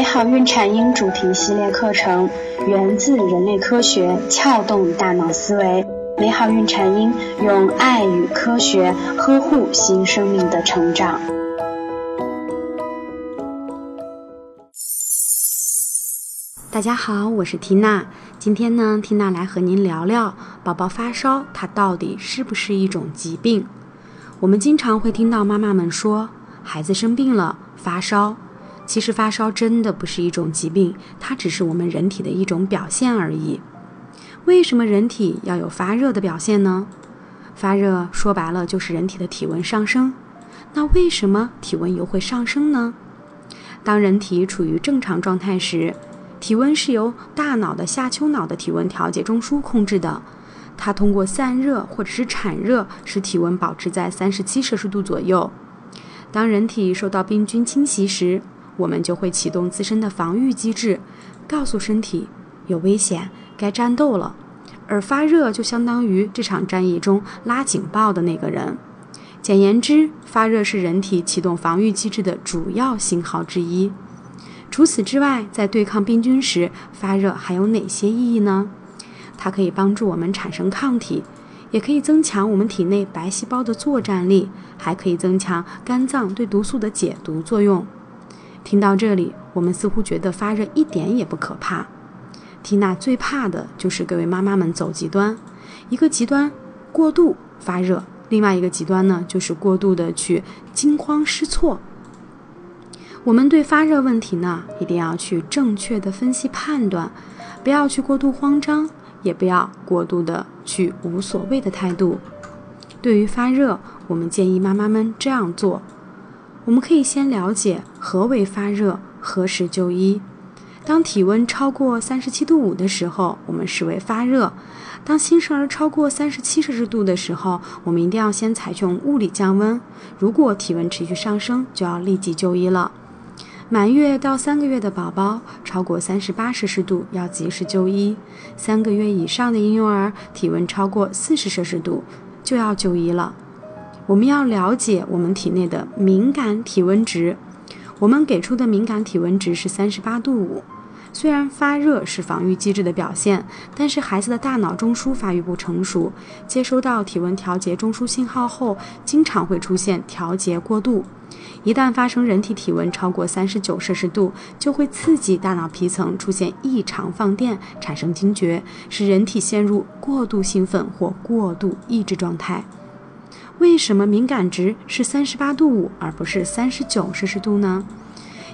美好孕产婴主题系列课程源自人类科学，撬动大脑思维。美好孕产婴用爱与科学呵护新生命的成长。大家好，我是缇娜。今天呢，缇娜来和您聊聊宝宝发烧，它到底是不是一种疾病？我们经常会听到妈妈们说，孩子生病了，发烧。其实发烧真的不是一种疾病，它只是我们人体的一种表现而已。为什么人体要有发热的表现呢？发热说白了就是人体的体温上升。那为什么体温又会上升呢？当人体处于正常状态时，体温是由大脑的下丘脑的体温调节中枢控制的，它通过散热或者是产热，使体温保持在三十七摄氏度左右。当人体受到病菌侵袭时，我们就会启动自身的防御机制，告诉身体有危险，该战斗了。而发热就相当于这场战役中拉警报的那个人。简言之，发热是人体启动防御机制的主要信号之一。除此之外，在对抗病菌时，发热还有哪些意义呢？它可以帮助我们产生抗体，也可以增强我们体内白细胞的作战力，还可以增强肝脏对毒素的解毒作用。听到这里，我们似乎觉得发热一点也不可怕。缇娜最怕的就是各位妈妈们走极端，一个极端过度发热，另外一个极端呢就是过度的去惊慌失措。我们对发热问题呢，一定要去正确的分析判断，不要去过度慌张，也不要过度的去无所谓的态度。对于发热，我们建议妈妈们这样做。我们可以先了解何为发热，何时就医。当体温超过三十七度五的时候，我们视为发热；当新生儿超过三十七摄氏度的时候，我们一定要先采用物理降温。如果体温持续上升，就要立即就医了。满月到三个月的宝宝超过三十八摄氏度，要及时就医；三个月以上的婴幼儿体温超过四十摄氏度，就要就医了。我们要了解我们体内的敏感体温值，我们给出的敏感体温值是三十八度五。虽然发热是防御机制的表现，但是孩子的大脑中枢发育不成熟，接收到体温调节中枢信号后，经常会出现调节过度。一旦发生人体体温超过三十九摄氏度，就会刺激大脑皮层出现异常放电，产生惊厥，使人体陷入过度兴奋或过度抑制状态。为什么敏感值是三十八度五而不是三十九摄氏度呢？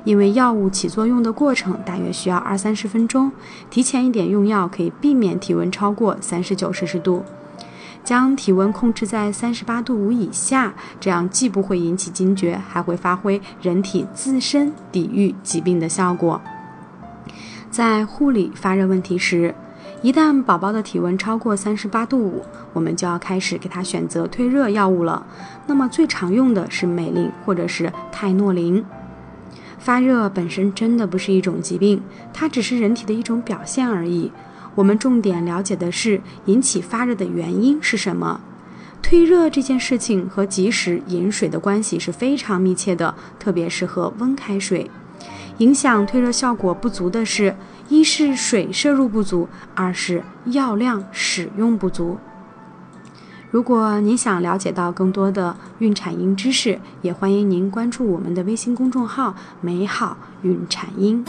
因为药物起作用的过程大约需要二三十分钟，提前一点用药可以避免体温超过三十九摄氏度。将体温控制在三十八度五以下，这样既不会引起惊厥，还会发挥人体自身抵御疾病的效果。在护理发热问题时，一旦宝宝的体温超过三十八度五，我们就要开始给他选择退热药物了。那么最常用的是美林或者是泰诺林。发热本身真的不是一种疾病，它只是人体的一种表现而已。我们重点了解的是引起发热的原因是什么。退热这件事情和及时饮水的关系是非常密切的，特别是喝温开水。影响退热效果不足的是。一是水摄入不足，二是药量使用不足。如果您想了解到更多的孕产婴知识，也欢迎您关注我们的微信公众号“美好孕产婴”。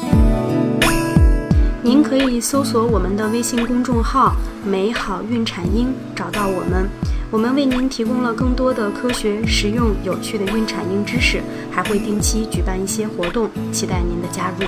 您可以搜索我们的微信公众号“美好孕产婴”，找到我们。我们为您提供了更多的科学、实用、有趣的孕产婴知识，还会定期举办一些活动，期待您的加入。